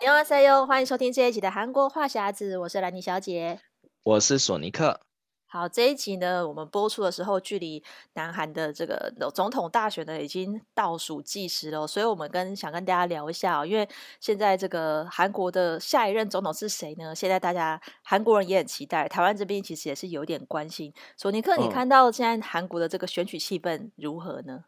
你好，C U，欢迎收听这一集的韩国话匣子，我是兰妮小姐，我是索尼克。好，这一集呢，我们播出的时候，距离南韩的这个总统大选呢，已经倒数计时了，所以我们跟想跟大家聊一下哦，因为现在这个韩国的下一任总统是谁呢？现在大家韩国人也很期待，台湾这边其实也是有点关心。索尼克，你看到现在韩国的这个选举气氛如何呢？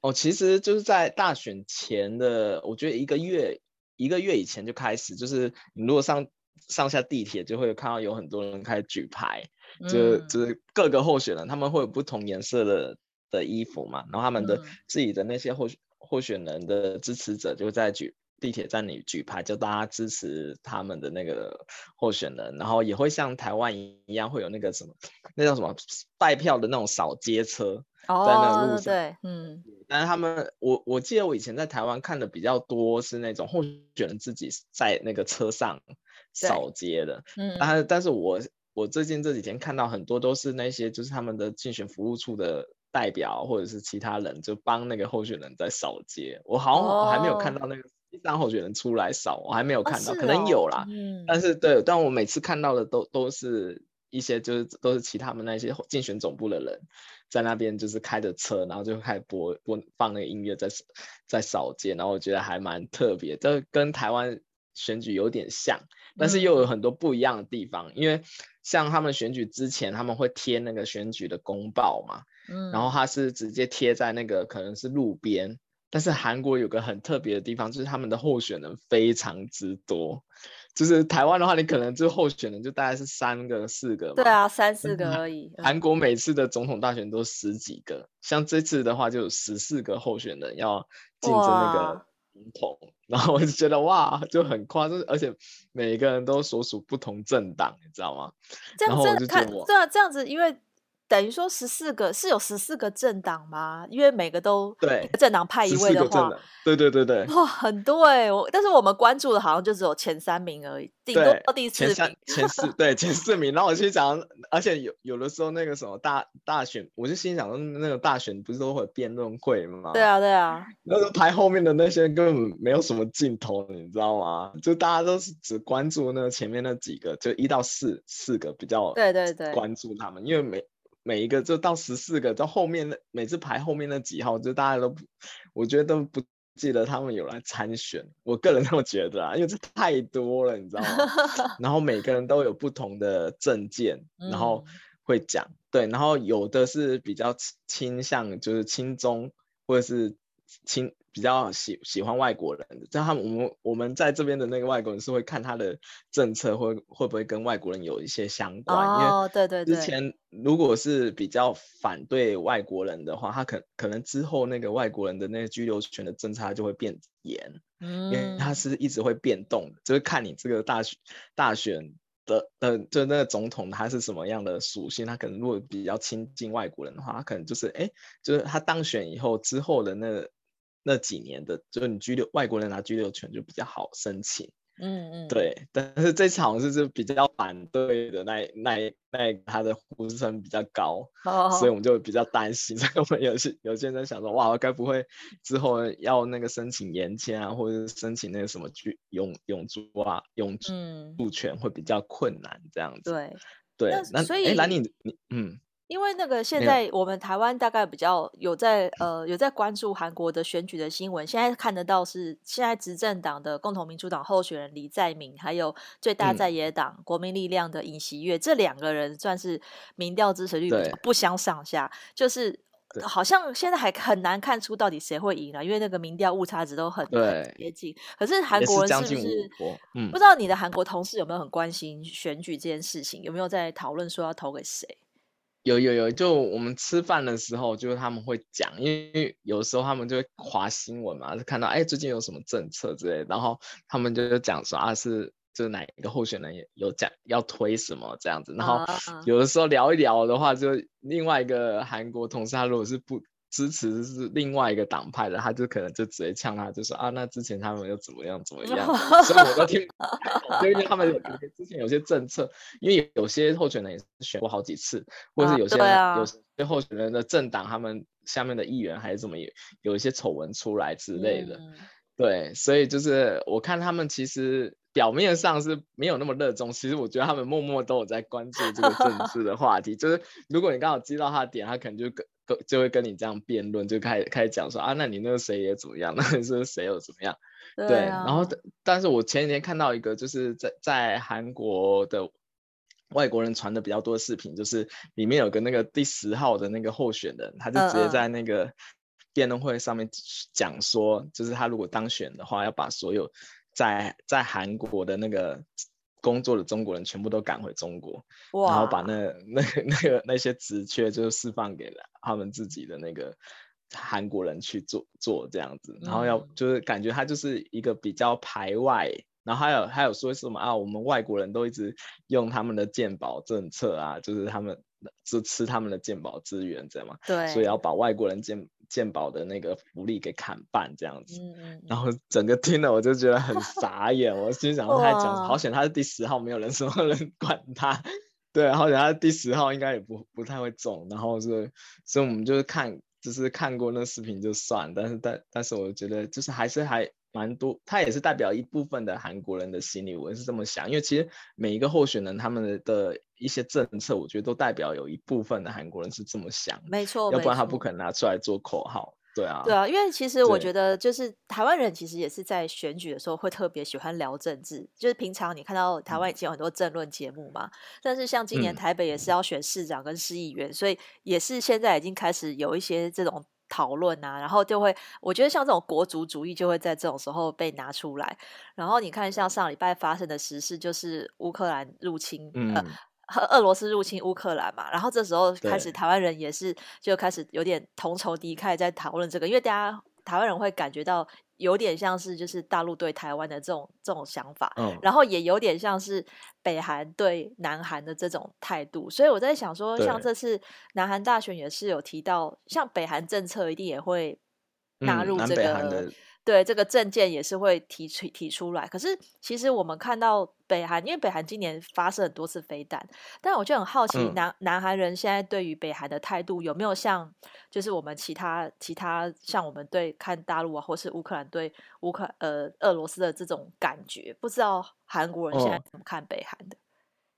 哦，其实就是在大选前的，我觉得一个月。一个月以前就开始，就是你如果上上下地铁，就会看到有很多人开始举牌。就就是各个候选人，他们会有不同颜色的的衣服嘛，然后他们的自己的那些候候选人的支持者就在举地铁站里举牌，就大家支持他们的那个候选人，然后也会像台湾一样会有那个什么，那叫什么拜票的那种扫街车在那个路上，对，嗯，但是他们我我记得我以前在台湾看的比较多是那种候选人自己在那个车上扫街的，嗯，但是但是我。我最近这几天看到很多都是那些就是他们的竞选服务处的代表或者是其他人，就帮那个候选人在扫街。我好像还没有看到那个第三候选人出来扫，我还没有看到，可能有啦。嗯，但是对，但我每次看到的都都是一些就是都是其他们那些竞选总部的人在那边就是开着车，然后就开始播播放那个音乐在在扫街，然后我觉得还蛮特别，这跟台湾选举有点像，但是又有很多不一样的地方，因为。像他们选举之前，他们会贴那个选举的公报嘛，嗯，然后他是直接贴在那个可能是路边，但是韩国有个很特别的地方，就是他们的候选人非常之多，就是台湾的话，你可能就候选人就大概是三个四个嘛，对啊，三四个而已。韩国每次的总统大选都十几个，像这次的话就有十四个候选人要竞争那个总。统，然后我就觉得哇，就很夸张，而且每一个人都所属不同政党，你知道吗？这样子看，对啊，这样子，因为。等于说十四个是有十四个政党吗？因为每个都对政党派一位的话，对对对对，哇，很多哎、欸！我但是我们关注的好像就只有前三名而已，顶多到第四名。前三 前四对前四名。然后我心想，而且有有的时候那个什么大大选，我就心想，那个大选不是都会有辩论会吗？对啊对啊，那个排后面的那些根本没有什么镜头，你知道吗？就大家都是只关注那个前面那几个，就一到四四个比较对对对关注他们，因为每。每一个就到十四个，到后面的每次排后面那几号，就大家都不，我觉得都不记得他们有来参选。我个人这么觉得啊，因为这太多了，你知道吗？然后每个人都有不同的证件，然后会讲、嗯，对，然后有的是比较倾向就是亲中，或者是亲。比较喜喜欢外国人的，像他们我们我们在这边的那个外国人是会看他的政策会会不会跟外国人有一些相关。哦，对对对。之前如果是比较反对外国人的话，他可可能之后那个外国人的那个居留权的政策就会变严，嗯，因为他是一直会变动的，就是看你这个大选大选的的，就那个总统他是什么样的属性，他可能如果比较亲近外国人的话，他可能就是哎，就是他当选以后之后的那个。那几年的，就是你居留外国人拿居留权就比较好申请，嗯嗯，对。但是这次好像是比较反对的那那那他的呼声比较高，oh. 所以我们就比较担心。所以我们有些有些人想说，哇，该不会之后要那个申请延签啊，或者是申请那个什么居永永住啊永住权会比较困难这样子。对对，那所以哎，兰妮你嗯。因为那个现在我们台湾大概比较有在呃有在关注韩国的选举的新闻，现在看得到是现在执政党的共同民主党候选人李在明，还有最大在野党、嗯、国民力量的尹锡悦，这两个人算是民调支持率不相上下，就是好像现在还很难看出到底谁会赢了，因为那个民调误差值都很接近。可是韩国人是不是？嗯，不知道你的韩国同事有没有很关心选举这件事情，有没有在讨论说要投给谁？有有有，就我们吃饭的时候，就是他们会讲，因为有时候他们就会划新闻嘛，就看到哎最近有什么政策之类，然后他们就讲说啊是就是哪一个候选人有讲要推什么这样子，然后有的时候聊一聊的话，就另外一个韩国同事他如果是不。支持是另外一个党派的，他就可能就直接呛他，就说啊，那之前他们又怎么样怎么样，所以我都听，因为他们有之前有些政策，因为有些候选人也是选过好几次，或者是有些、啊啊、有些候选人的政党，他们下面的议员还是怎么有有一些丑闻出来之类的，嗯、对，所以就是我看他们其实表面上是没有那么热衷，其实我觉得他们默默都有在关注这个政治的话题。就是如果你刚好击到他的点，他可能就跟跟就会跟你这样辩论，就开始开始讲说啊，那你那个谁也怎么样，那你是谁又怎么样？对，啊、对，然后但是我前几天看到一个，就是在在韩国的外国人传的比较多的视频，就是里面有个那个第十号的那个候选人，他就直接在那个。辩论会上面讲说，就是他如果当选的话，要把所有在在韩国的那个工作的中国人全部都赶回中国，然后把那那那个那些职缺就释放给了他们自己的那个韩国人去做做这样子，然后要就是感觉他就是一个比较排外，然后还有还有说什么啊，我们外国人都一直用他们的健保政策啊，就是他们就吃他们的健保资源，知道吗？对，所以要把外国人健健保的那个福利给砍半这样子，嗯、然后整个听了我就觉得很傻眼，我心想他还讲好险他是第十号，没有人什么人 管他，对，好险他是第十号应该也不不太会中，然后是所以我们就是看就是看过那视频就算，但是但但是我觉得就是还是还蛮多，他也是代表一部分的韩国人的心理，我也是这么想，因为其实每一个候选人他们的。一些政策，我觉得都代表有一部分的韩国人是这么想，没错，要不然他不可能拿出来做口号，对啊，对啊，因为其实我觉得就是台湾人其实也是在选举的时候会特别喜欢聊政治，就是平常你看到台湾已经有很多政论节目嘛，嗯、但是像今年台北也是要选市长跟市议员，嗯、所以也是现在已经开始有一些这种。讨论啊，然后就会，我觉得像这种国族主义就会在这种时候被拿出来。然后你看，像上礼拜发生的时事，就是乌克兰入侵，嗯、呃，和俄罗斯入侵乌克兰嘛。然后这时候开始，台湾人也是就开始有点同仇敌忾，在讨论这个，因为大家台湾人会感觉到。有点像是就是大陆对台湾的这种这种想法，嗯，然后也有点像是北韩对南韩的这种态度，所以我在想说，像这次南韩大选也是有提到，像北韩政策一定也会纳入这个。对，这个证件也是会提出提出来，可是其实我们看到北韩，因为北韩今年发射很多次飞弹，但我就很好奇南，南南韩人现在对于北韩的态度有没有像，就是我们其他其他像我们对看大陆啊，或是乌克兰对乌克呃俄罗斯的这种感觉？不知道韩国人现在怎么看北韩的？哦、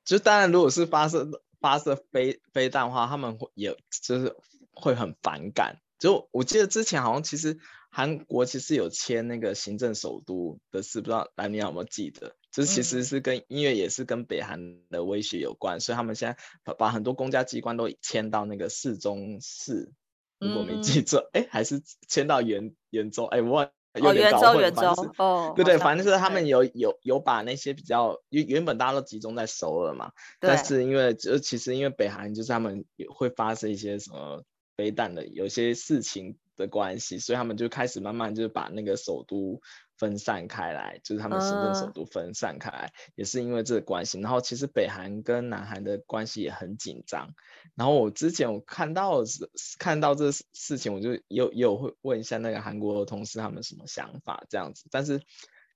就当然，如果是发射发射飞飞弹的话，他们会也就是会很反感。就我记得之前好像其实。韩国其实有签那个行政首都的事，不知道兰尼有没有记得？就是其实是跟音乐也是跟北韩的威胁有关，嗯、所以他们现在把把很多公家机关都迁到那个市中市，如果没记错，哎、嗯，还是迁到元元州，哎，我忘有点搞混，元州，元州哦，对对，反正是他们有有有把那些比较原原本大家都集中在首尔嘛，但是因为就其实因为北韩就是他们会发生一些什么飞弹的有些事情。的关系，所以他们就开始慢慢就是把那个首都分散开来，就是他们行政首都分散开来，嗯、也是因为这个关系。然后其实北韩跟南韩的关系也很紧张。然后我之前我看到看到这事情，我就又又会问一下那个韩国的同事他们什么想法这样子。但是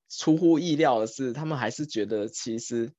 出乎意料的是，他们还是觉得其实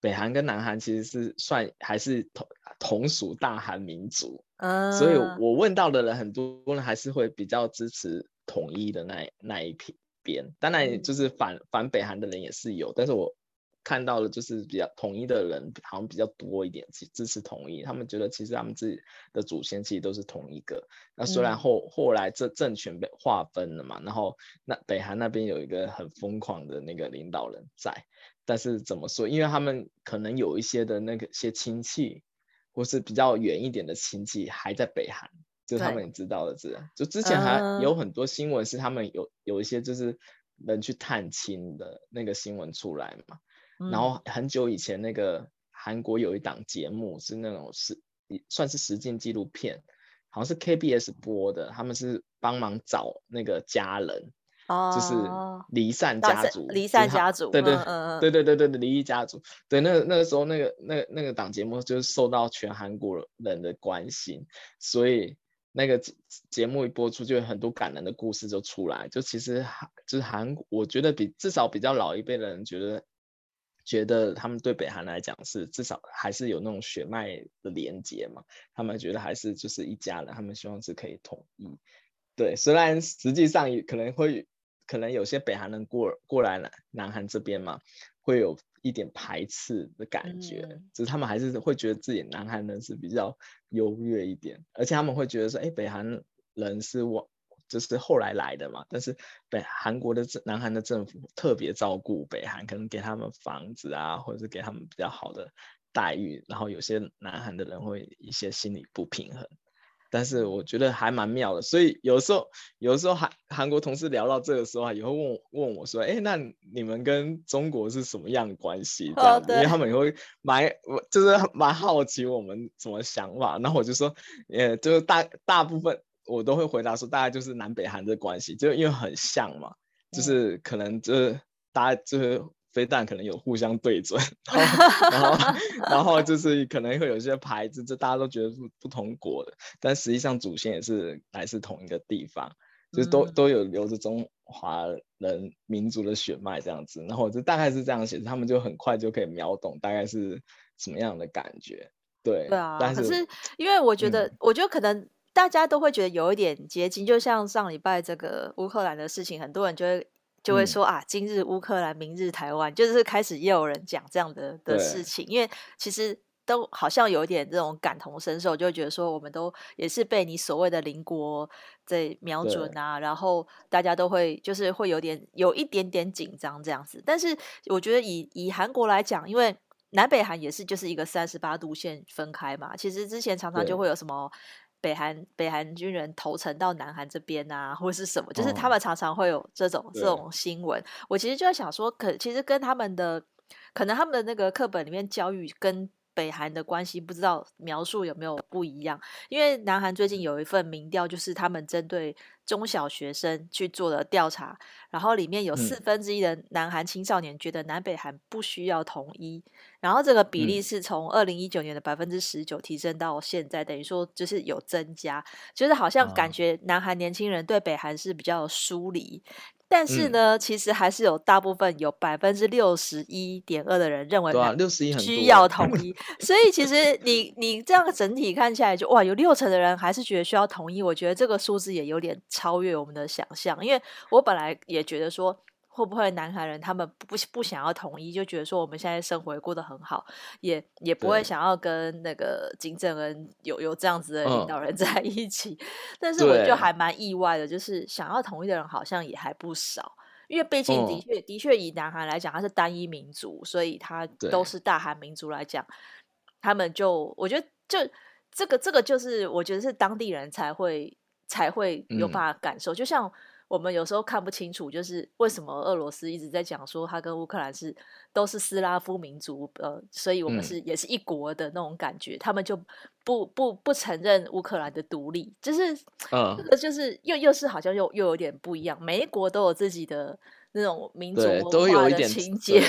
北韩跟南韩其实是算还是同同属大韩民族。Uh, 所以，我问到的人很多人还是会比较支持统一的那那一边，当然就是反反北韩的人也是有，但是我看到的就是比较统一的人好像比较多一点，支持统一，他们觉得其实他们自己的祖先其实都是同一个。那虽然后后来这政权被划分了嘛，然后那北韩那边有一个很疯狂的那个领导人在，但是怎么说？因为他们可能有一些的那个些亲戚。或是比较远一点的亲戚还在北韩，就是他们也知道的，这就之前还有很多新闻是他们有有一些就是人去探亲的那个新闻出来嘛。嗯、然后很久以前那个韩国有一档节目是那种是算是实境纪录片，好像是 KBS 播的，他们是帮忙找那个家人。就是离散家族，离散家族，对对对对对对离异家族，对那那个时候那个那个那个档节目就是受到全韩国人的关心，所以那个节目一播出，就有很多感人的故事就出来。就其实就是韩国，我觉得比至少比较老一辈的人觉得觉得他们对北韩来讲是至少还是有那种血脉的连接嘛，他们觉得还是就是一家人，他们希望是可以统一。对，虽然实际上也可能会。可能有些北韩人过过来南南韩这边嘛，会有一点排斥的感觉，嗯、就是他们还是会觉得自己南韩人是比较优越一点，而且他们会觉得说，哎，北韩人是我。就是后来来的嘛，但是北韩国的政南韩的政府特别照顾北韩，可能给他们房子啊，或者是给他们比较好的待遇，然后有些南韩的人会一些心理不平衡，但是我觉得还蛮妙的，所以有时候有时候韩韩国同事聊到这个时候啊，也会问问我说，哎，那你们跟中国是什么样的关系？这样，oh, 因为他们也会蛮就是蛮好奇我们什么想法，然后我就说，呃，就是大大部分。我都会回答说，大概就是南北韩的关系，就因为很像嘛，就是可能就是大家就是飞弹可能有互相对准，然后 然后，然后就是可能会有一些牌子，就大家都觉得是不同国的，但实际上祖先也是来自同一个地方，就是都都有留着中华人民族的血脉这样子，然后就大概是这样写，他们就很快就可以秒懂大概是什么样的感觉，对对啊，但是可是因为我觉得，嗯、我觉得可能。大家都会觉得有一点接近，就像上礼拜这个乌克兰的事情，很多人就会就会说、嗯、啊，今日乌克兰，明日台湾，就是开始也有人讲这样的的事情，因为其实都好像有一点这种感同身受，就会觉得说我们都也是被你所谓的邻国在瞄准啊，然后大家都会就是会有点有一点点紧张这样子。但是我觉得以以韩国来讲，因为南北韩也是就是一个三十八度线分开嘛，其实之前常常就会有什么。北韩北韩军人投诚到南韩这边啊，或是什么，就是他们常常会有这种、哦、这种新闻。我其实就在想说，可其实跟他们的可能他们的那个课本里面教育跟北韩的关系，不知道描述有没有不一样？因为南韩最近有一份民调，就是他们针对。中小学生去做的调查，然后里面有四分之一的南韩青少年觉得南北韩不需要统一，然后这个比例是从二零一九年的百分之十九提升到现在，等于说就是有增加，就是好像感觉南韩年轻人对北韩是比较疏离。但是呢，嗯、其实还是有大部分有百分之六十一点二的人认为六十一需要统 一，所以其实你你这样整体看起来就哇，有六成的人还是觉得需要统一。我觉得这个数字也有点超越我们的想象，因为我本来也觉得说。会不会南韩人他们不不想要统一，就觉得说我们现在生活也过得很好，也也不会想要跟那个金正恩有有这样子的领导人 在一起。嗯、但是我就还蛮意外的，就是想要统一的人好像也还不少，因为毕竟的确、嗯、的确以南韩来讲，它是单一民族，所以它都是大韩民族来讲，他们就我觉得就这个这个就是我觉得是当地人才会才会有办法感受，嗯、就像。我们有时候看不清楚，就是为什么俄罗斯一直在讲说他跟乌克兰是都是斯拉夫民族，呃，所以我们是、嗯、也是一国的那种感觉，他们就不不不承认乌克兰的独立，就是，嗯，这个就是又又是好像又又有点不一样，每一国都有自己的那种民族文化的情节，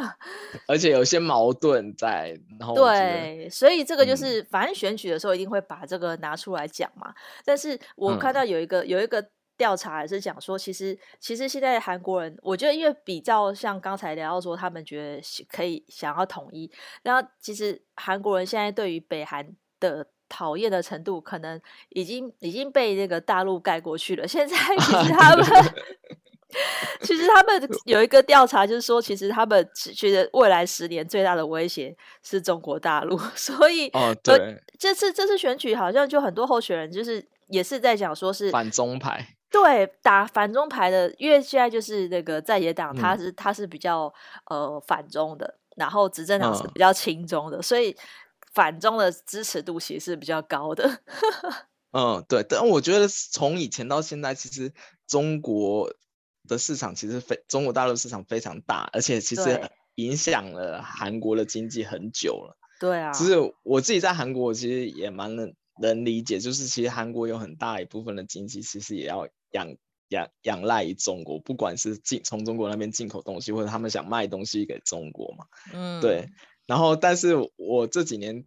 而且有些矛盾在，然后对，所以这个就是、嗯、反正选举的时候一定会把这个拿出来讲嘛，但是我看到有一个、嗯、有一个。调查也是讲说，其实其实现在韩国人，我觉得因为比较像刚才聊到说，他们觉得可以想要统一，然后其实韩国人现在对于北韩的讨厌的程度，可能已经已经被那个大陆盖过去了。现在 其实他们 其实他们有一个调查，就是说，其实他们觉得未来十年最大的威胁是中国大陆。所以，哦，对，这次这次选举好像就很多候选人就是也是在讲说是反中派。对，打反中牌的，因为现在就是那个在野党，他是、嗯、他是比较呃反中的，然后执政党是比较亲中的，嗯、所以反中的支持度其实是比较高的。嗯，对，但我觉得从以前到现在，其实中国的市场其实非中国大陆市场非常大，而且其实影响了韩国的经济很久了。对啊，其实我自己在韩国其实也蛮能能理解，就是其实韩国有很大一部分的经济其实也要。仰仰仰赖于中国，不管是进从中国那边进口东西，或者他们想卖东西给中国嘛，嗯，对。然后，但是我这几年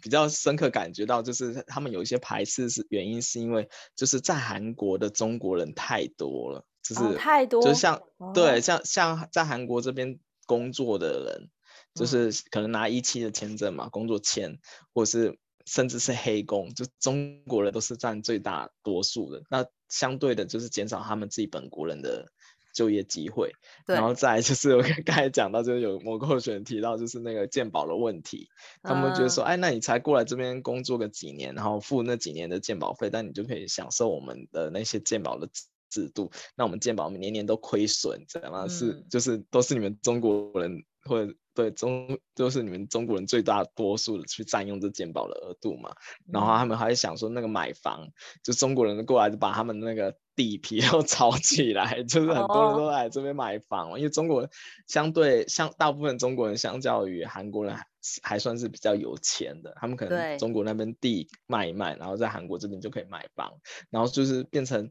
比较深刻感觉到，就是他们有一些排斥，是原因是因为就是在韩国的中国人太多了，就是、哦、太多，就像、哦、对，像像在韩国这边工作的人，就是可能拿一期的签证嘛，工作签，或者是。甚至是黑工，就中国人都是占最大多数的。那相对的，就是减少他们自己本国人的就业机会。然后再就是我刚才讲到，就是有某个候选人提到，就是那个健保的问题，他们觉得说，嗯、哎，那你才过来这边工作个几年，然后付那几年的健保费，但你就可以享受我们的那些健保的制度，那我们健保年年都亏损，知道吗？是就是都是你们中国人或者。对中、就是你们中国人最大多数的去占用这健保的额度嘛，然后他们还想说那个买房，就中国人过来就把他们那个地皮 都炒起来，就是很多人都来这边买房，因为中国人相对相大部分中国人相较于韩国人还还算是比较有钱的，他们可能中国那边地卖一卖，然后在韩国这边就可以买房，然后就是变成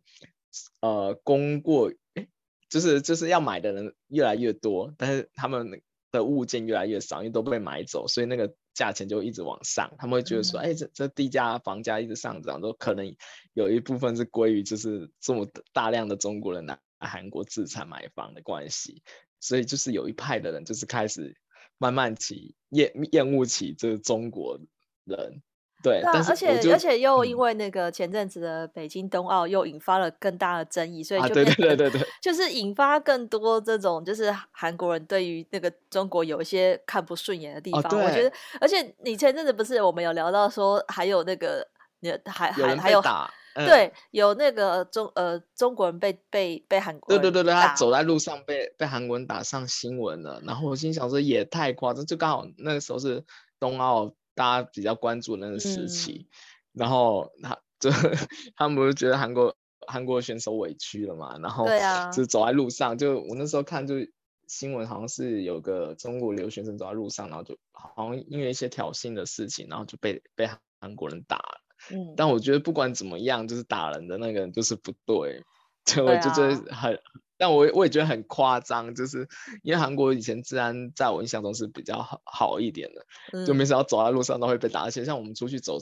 呃供过诶，就是就是要买的人越来越多，但是他们。的物件越来越少，因为都被买走，所以那个价钱就一直往上。他们会觉得说，哎、嗯欸，这这地价房价一直上涨，都可能有一部分是归于就是这么大量的中国人来韩国自产买房的关系。所以就是有一派的人就是开始慢慢起厌厌恶起这个中国人。对，但是而且而且又因为那个前阵子的北京冬奥又引发了更大的争议，所以就对对对对对，就是引发更多这种就是韩国人对于那个中国有一些看不顺眼的地方。我觉得，而且你前阵子不是我们有聊到说，还有那个你还还还有打对，有那个中呃中国人被被被韩国人对对对对，他走在路上被被韩国人打上新闻了。然后我心想说也太夸张，就刚好那个时候是冬奥。大家比较关注的那个时期，嗯、然后他 就他们不是觉得韩国韩国选手委屈了嘛？然后就走在路上，就我那时候看就新闻，好像是有个中国留学生走在路上，然后就好像因为一些挑衅的事情，然后就被被韩国人打了。嗯，但我觉得不管怎么样，就是打人的那个人就是不对，就我就觉得很。但我我也觉得很夸张，就是因为韩国以前治安在我印象中是比较好好一点的，嗯、就没想到走在路上都会被打，而且像我们出去走，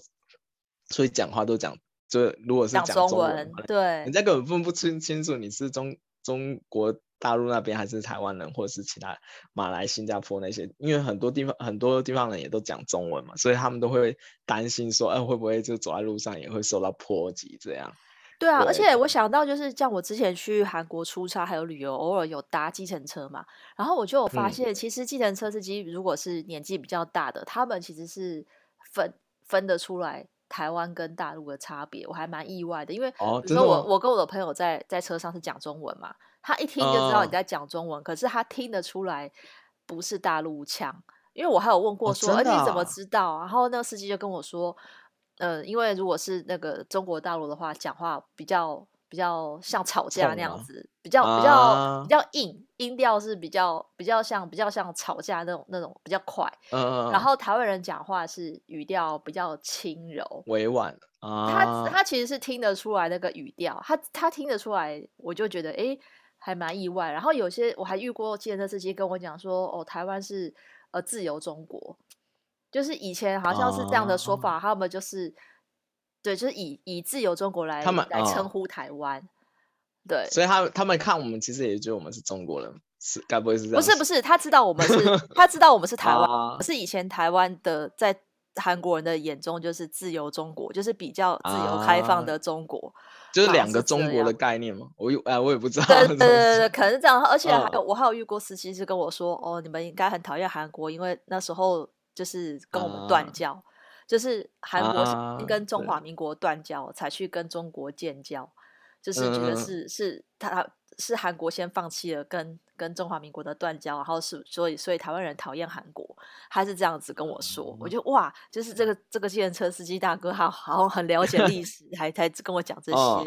出去讲话都讲，就如果是讲中，中文，对，人家根本分不清清楚你是中中国大陆那边还是台湾人，或者是其他马来、新加坡那些，因为很多地方很多地方人也都讲中文嘛，所以他们都会担心说，哎、呃，会不会就走在路上也会受到波及这样。对啊，而且我想到就是像我之前去韩国出差还有旅游，偶尔有搭计程车嘛，然后我就有发现，其实计程车司机如果是年纪比较大的，嗯、他们其实是分分得出来台湾跟大陆的差别，我还蛮意外的，因为比如说我、哦、我跟我的朋友在在车上是讲中文嘛，他一听就知道你在讲中文，哦、可是他听得出来不是大陆腔，因为我还有问过说，哎、哦啊、你怎么知道？然后那个司机就跟我说。呃，因为如果是那个中国大陆的话，讲话比较比较像吵架那样子，比较比较比较硬，音调是比较比较像比较像吵架那种那种比较快。嗯，然后台湾人讲话是语调比较轻柔、委婉。啊，他他其实是听得出来那个语调，他他听得出来，我就觉得哎，还蛮意外。然后有些我还遇过记得那司机跟我讲说，哦，台湾是呃自由中国。就是以前好像是这样的说法，哦、他们就是对，就是以以自由中国来他们来称呼台湾，哦、对，所以他他们看我们其实也觉得我们是中国人，是该不会是这样？不是不是，他知道我们是，他知道我们是台湾，哦、是以前台湾的在韩国人的眼中就是自由中国，就是比较自由开放的中国，哦、就是两个中国的概念吗？我有哎，我也不知道，对对对对，可能是这样。而且还有、哦、我还有遇过司机是跟我说，哦，你们应该很讨厌韩国，因为那时候。就是跟我们断交，啊、就是韩国先跟中华民国断交，啊、才去跟中国建交，就是觉得是、嗯、是他是韩国先放弃了跟跟中华民国的断交，然后是所以所以台湾人讨厌韩国，他是这样子跟我说，嗯、我就哇，就是这个这个计程车司机大哥，他好像很了解历史，还才跟我讲这些。哦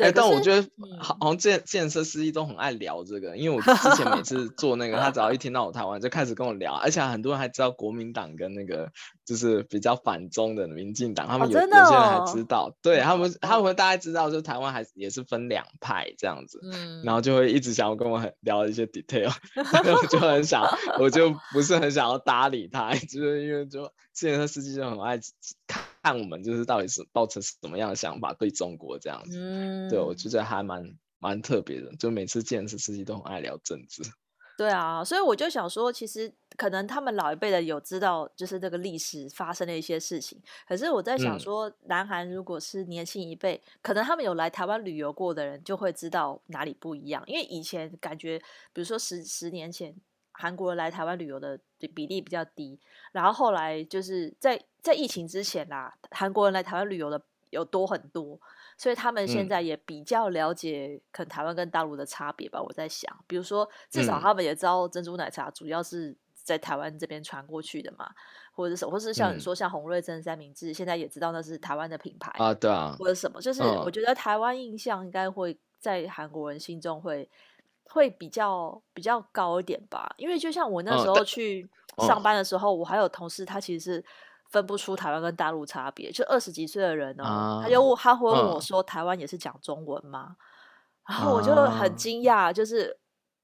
哎，欸、但我觉得好像这计程车司机都很爱聊这个，因为我之前每次做那个，他只要一听到我台湾，就开始跟我聊，而且很多人还知道国民党跟那个就是比较反中的民进党，他们有、哦哦、有些人还知道，对他们他们大概知道，就台湾还也是分两派这样子，嗯，然后就会一直想要跟我很聊一些 detail，我就很想，我就不是很想要搭理他，就是因为就计程车司机就很爱看。看我们就是到底是抱持什么样的想法对中国这样子，嗯、对我就觉得还蛮蛮特别的，就每次见是司机都很爱聊政治。对啊，所以我就想说，其实可能他们老一辈的有知道，就是这个历史发生的一些事情。可是我在想说，南韩如果是年轻一辈，嗯、可能他们有来台湾旅游过的人，就会知道哪里不一样。因为以前感觉，比如说十十年前，韩国人来台湾旅游的比例比较低，然后后来就是在在疫情之前啦，韩国人来台湾旅游的有多很多。所以他们现在也比较了解，可能台湾跟大陆的差别吧。嗯、我在想，比如说，至少他们也知道珍珠奶茶主要是在台湾这边传过去的嘛，或者是，或是像你说，像洪瑞珍、三明治，现在也知道那是台湾的品牌啊，对啊，或者什么，就是我觉得台湾印象应该会在韩国人心中会会比较比较高一点吧。因为就像我那时候去上班的时候，我还有同事，他其实是。分不出台湾跟大陆差别，就二十几岁的人哦、他就他会问我说：“台湾也是讲中文吗？”啊、然后我就很惊讶，就是，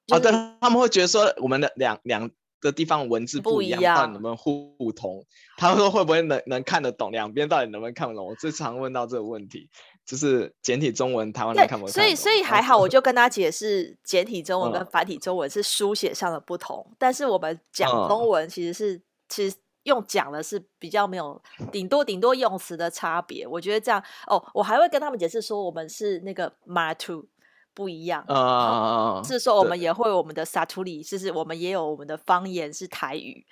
好、就、是啊，他们会觉得说我们的两两个地方文字不一样，到底能不能互通？他们说会不会能能看得懂？两边到底能不能看得懂？我最常问到这个问题，就是简体中文台湾人看不懂。所以所以还好，我就跟他解释简体中文跟繁体中文是书写上的不同，嗯、但是我们讲中文其实是、嗯、其实。用讲的是比较没有，顶多顶多用词的差别。我觉得这样哦，我还会跟他们解释说，我们是那个马图不一样啊、uh, 是说我们也会我们的萨图里，就是我们也有我们的方言是台语，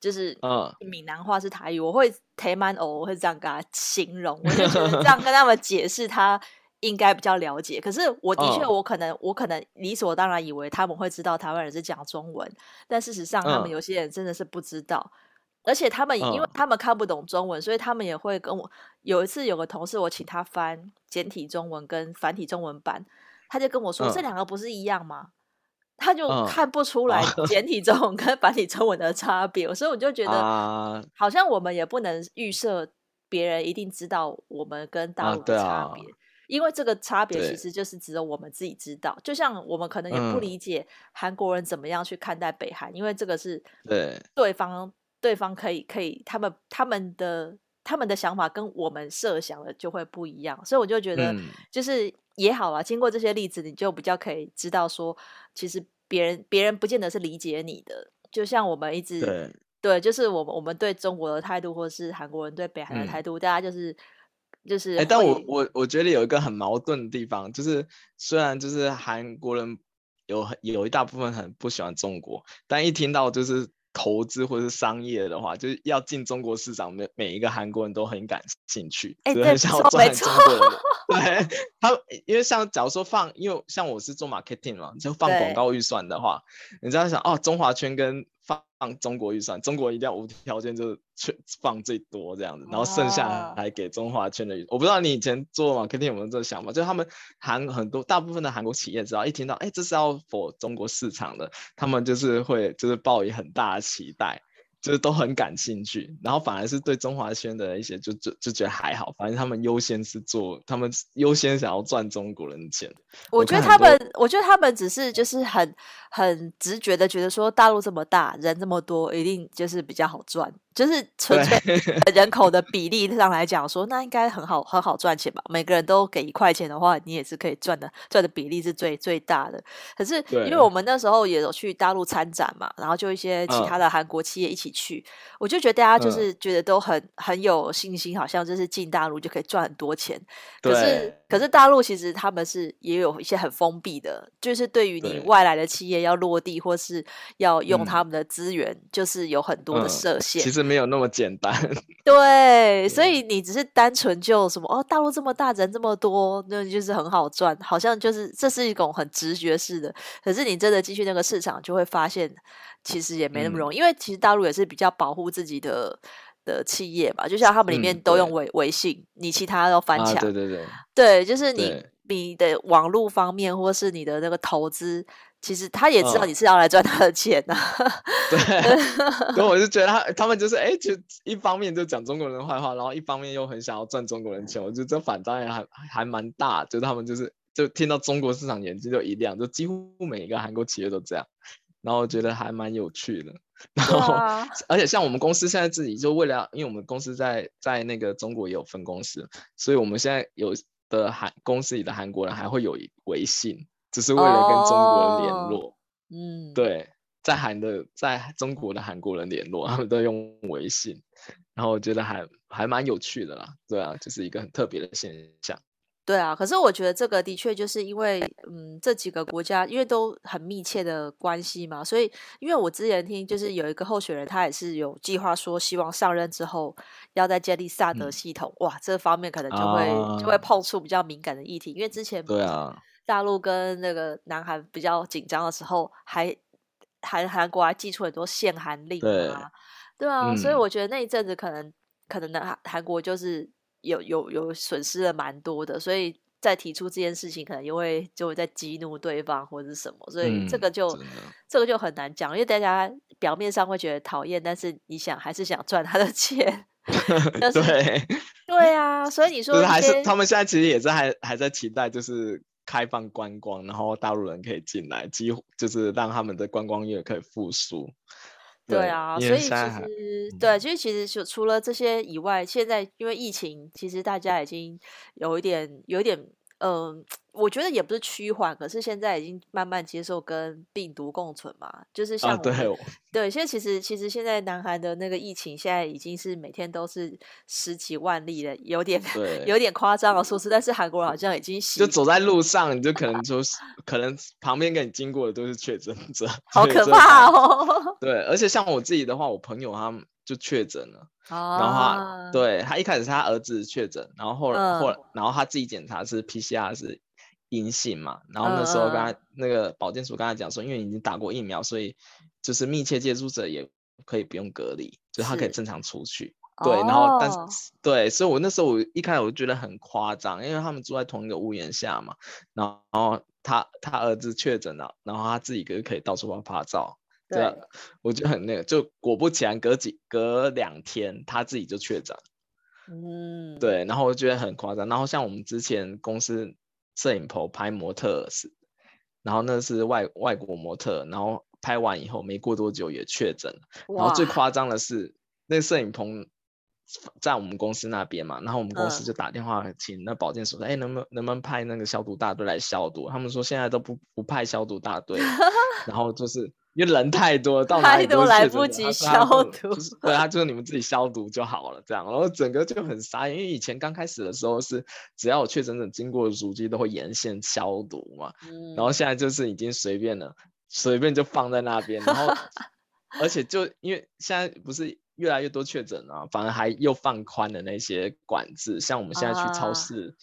就是闽南话是台语。我会台蛮偶，我会这样跟他形容，我就觉得这 样跟他们解释，他应该比较了解。可是我的确，我可能、uh, 我可能理所当然以为他们会知道台湾人是讲中文，但事实上他们有些人真的是不知道。Uh, 而且他们，因为他们看不懂中文，嗯，所以他们也会跟我。有一次有个同事，我请他翻简体中文跟繁体中文版，他就跟我说，嗯，这两个不是一样吗？他就看不出来 简体中文跟繁体中文的差别，嗯，所以我就觉得，好像我们也不能预设别人一定知道我们跟大陆的差别，因为这个差别其实就是只有我们自己知道。就像我们可能也不理解韩国人怎么样去看待北韩，嗯，因为这个是对对方。对方可以可以，他们他们的他们的想法跟我们设想的就会不一样，所以我就觉得就是也好啊。经过这些例子，你就比较可以知道说，其实别人别人不见得是理解你的。就像我们一直对，对，就是我们我们对中国的态度，或是韩国人对北韩的态度，嗯、大家就是就是。哎，但我我我觉得有一个很矛盾的地方，就是虽然就是韩国人有有一大部分很不喜欢中国，但一听到就是。投资或是商业的话，就是要进中国市场，每每一个韩国人都很感兴趣，很想要赚中国人。对，他因为像假如说放，因为像我是做 marketing 嘛，就放广告预算的话，你这样想哦，中华圈跟放中国预算，中国一定要无条件就是去放最多这样子，然后剩下来给中华圈的。我不知道你以前做 marketing 有没有这个想法，就是他们韩很多大部分的韩国企业，只要一听到哎，这是要 for 中国市场的，他们就是会就是抱以很大的期待。就是都很感兴趣，然后反而是对中华轩的一些就就就觉得还好，反正他们优先是做，他们优先想要赚中国人的钱。我觉得他们，我，我觉得他们只是就是很很直觉的觉得说，大陆这么大，人这么多，一定就是比较好赚。就是纯粹人口的 比例上来讲，说那应该很好很好赚钱吧？每个人都给一块钱的话，你也是可以赚的，赚的比例是最最大的。可是因为我们那时候也有去大陆参展嘛，然后就一些其他的韩国企业一起去，嗯、我就觉得大家就是觉得都很很有信心，好像就是进大陆就可以赚很多钱。可是可是大陆其实他们是也有一些很封闭的，就是对于你外来的企业要落地或是要用他们的资源，嗯、就是有很多的设限。嗯、其实没有那么简单。对，所以你只是单纯就什么哦，大陆这么大，人这么多，那就是很好赚，好像就是这是一种很直觉式的。可是你真的进去那个市场，就会发现其实也没那么容易，嗯、因为其实大陆也是比较保护自己的。的企业吧，就像他们里面都用微、嗯、微信，你其他都翻墙、啊。对对对，对，就是你你的网络方面，或是你的那个投资，其实他也知道你是要来赚他的钱呐、啊嗯。对，所以我就觉得他他们就是哎、欸，就一方面就讲中国人坏话，然后一方面又很想要赚中国人钱，我觉得这反差也还还蛮大。就是他们就是就听到中国市场眼睛就一亮，就几乎每一个韩国企业都这样。然后我觉得还蛮有趣的，然后、啊、而且像我们公司现在自己就为了，因为我们公司在在那个中国也有分公司，所以我们现在有的韩公司里的韩国人还会有微信，只是为了跟中国人联络。嗯，对，在韩的在中国的韩国人联络，他们都用微信，然后我觉得还还蛮有趣的啦，对啊，就是一个很特别的现象。对啊，可是我觉得这个的确就是因为，嗯，这几个国家因为都很密切的关系嘛，所以因为我之前听就是有一个候选人，他也是有计划说，希望上任之后要再建立萨德系统，嗯、哇，这方面可能就会、啊、就会碰触比较敏感的议题，因为之前对啊，大陆跟那个南韩比较紧张的时候，还韩韩国还寄出很多限韩令啊，对，对啊、嗯，所以我觉得那一阵子可能可能南韩国就是。有有有损失了蛮多的，所以再提出这件事情，可能又会就会在激怒对方或者是什么，所以这个就、嗯、这个就很难讲，因为大家表面上会觉得讨厌，但是你想还是想赚他的钱。对对啊，所以你说就是还是他们现在其实也是还还在期待，就是开放观光，然后大陆人可以进来，几乎就是让他们的观光业可以复苏。对，啊，所以其实、嗯、对，其实其实就除了这些以外，现在因为疫情，其实大家已经有一点有一点嗯。呃我觉得也不是趋缓，可是现在已经慢慢接受跟病毒共存嘛，就是像、啊、对对，现在其实其实现在南韩的那个疫情现在已经是每天都是十几万例了，有点 有点夸张的数字，但是韩国人好像已经就走在路上，你就可能就是可能旁边跟你经过的都是确诊者，好可怕哦。对，而且像我自己的话，我朋友他们就确诊了，哦、然后他对他一开始是他儿子确诊，然后后来、嗯、后来然后他自己检查是 PCR 是。阴性嘛，然后那时候刚才那个保健署刚才讲说，因为已经打过疫苗，所以就是密切接触者也可以不用隔离，就是他可以正常出去。对，然后但是对，所以我那时候我一开始我就觉得很夸张，因为他们住在同一个屋檐下嘛，然后他他儿子确诊了，然后他自己可可以到处拍拍照，对，对，我觉得很那个，就果不其然，隔几隔两天他自己就确诊。嗯，对，然后我觉得很夸张，然后像我们之前公司。摄影棚拍模特是，然后那是外外国模特，然后拍完以后没过多久也确诊。然后最夸张的是，那摄影棚在我们公司那边嘛，然后我们公司就打电话请那保健所说，哎、嗯，能不能能不能派那个消毒大队来消毒？他们说现在都不不派消毒大队，然后就是。因为人太多，到哪里都来不及消毒。对，他就是你们自己消毒就好了，这样。然后整个就很傻，因为以前刚开始的时候是只要我确诊者经过的足迹都会沿线消毒嘛，嗯，然后现在就是已经随便了，随便就放在那边。然后 而且就因为现在不是越来越多确诊啊，反而还又放宽了那些管制，像我们现在去超市。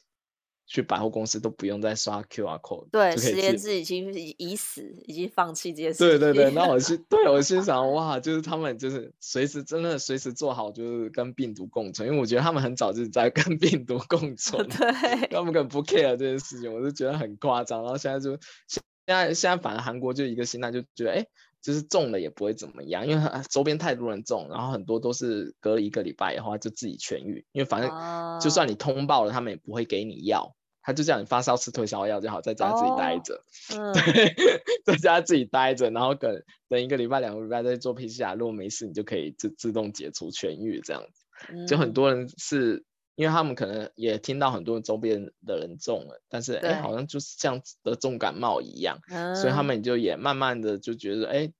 啊去百货公司都不用再刷 QR code，对，实联制已经已死，已经放弃这件事。对对对，那我心对我心想，哇，就是他们就是随时真的随时做好，就是跟病毒共存，因为我觉得他们很早就在跟 病毒共存，对，他们根本不 care 这件事情，我就觉得很夸张。然后现在就现在现在反而韩国就一个心态，就觉得哎。诶就是中了也不会怎么样，因为周边太多人中，然后很多都是隔了一个礼拜的话就自己痊愈，因为反正就算你通报了，他们也不会给你药，他就叫你发烧吃退烧药就好，在家自己待着，哦、对，在家自己待着，然后等等一个礼拜两个礼拜再做 PCR，如果没事你就可以自自动解除痊愈这样子，就很多人是。因为他们可能也听到很多周边的人中了，但是哎，好像就是像得重感冒一样，嗯，所以他们就也慢慢的就觉得，哎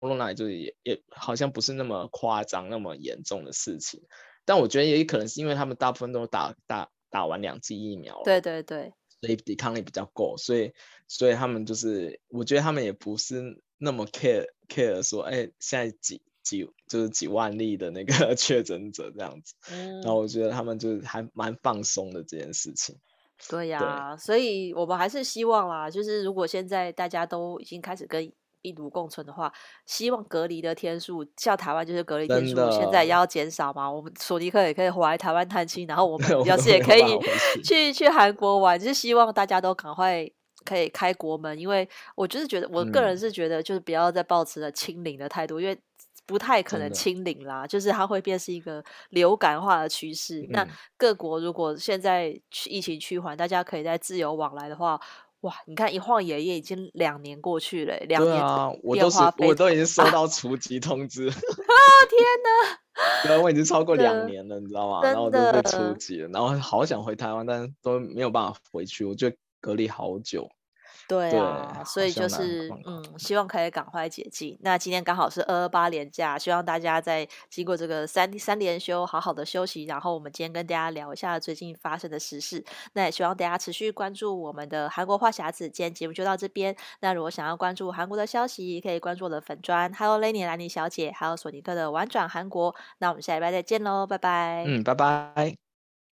，Corona 就也也好像不是那么夸张、那么严重的事情。但我觉得也可能是因为他们大部分都打打打完两剂疫苗了，对对对，所以抵抗力比较够，所以所以他们就是，我觉得他们也不是那么 care care 说，哎，现在几。几就是几万例的那个 确诊者这样子，嗯，然后我觉得他们就是还蛮放松的这件事情。对呀，啊，所以我们还是希望啦，就是如果现在大家都已经开始跟病毒共存的话，希望隔离的天数，像台湾就是隔离天数现在也要减少嘛。我们索尼克也可以回来台湾探亲，然后我们 要是也可以去 去韩国玩，就是希望大家都赶快可以开国门，因为我就是觉得，我个人是觉得，就是不要再抱持了清零的态度，嗯，因为。不太可能清零啦，就是它会变是一个流感化的趋势。嗯。那各国如果现在疫情趋缓，大家可以在自由往来的话，哇，你看一晃眼也已经两年过去了，两年啊，我都是我都已经收到除籍通知。啊天哪！对，我已经超过两年了，你知道吗？然后都被除籍了，然后好想回台湾，但是都没有办法回去，我就隔离好久。对啊，所以就是嗯，希望可以赶快解禁。那今天刚好是二二八连假，希望大家在经过这个三三连休，好好的休息。然后我们今天跟大家聊一下最近发生的时事。那也希望大家持续关注我们的韩国话匣子。今天节目就到这边。那如果想要关注韩国的消息，可以关注我的粉专，Hello Lenny 兰妮小姐，还有索尼克的玩转韩国。那我们下礼拜再见喽，拜拜。嗯，拜拜。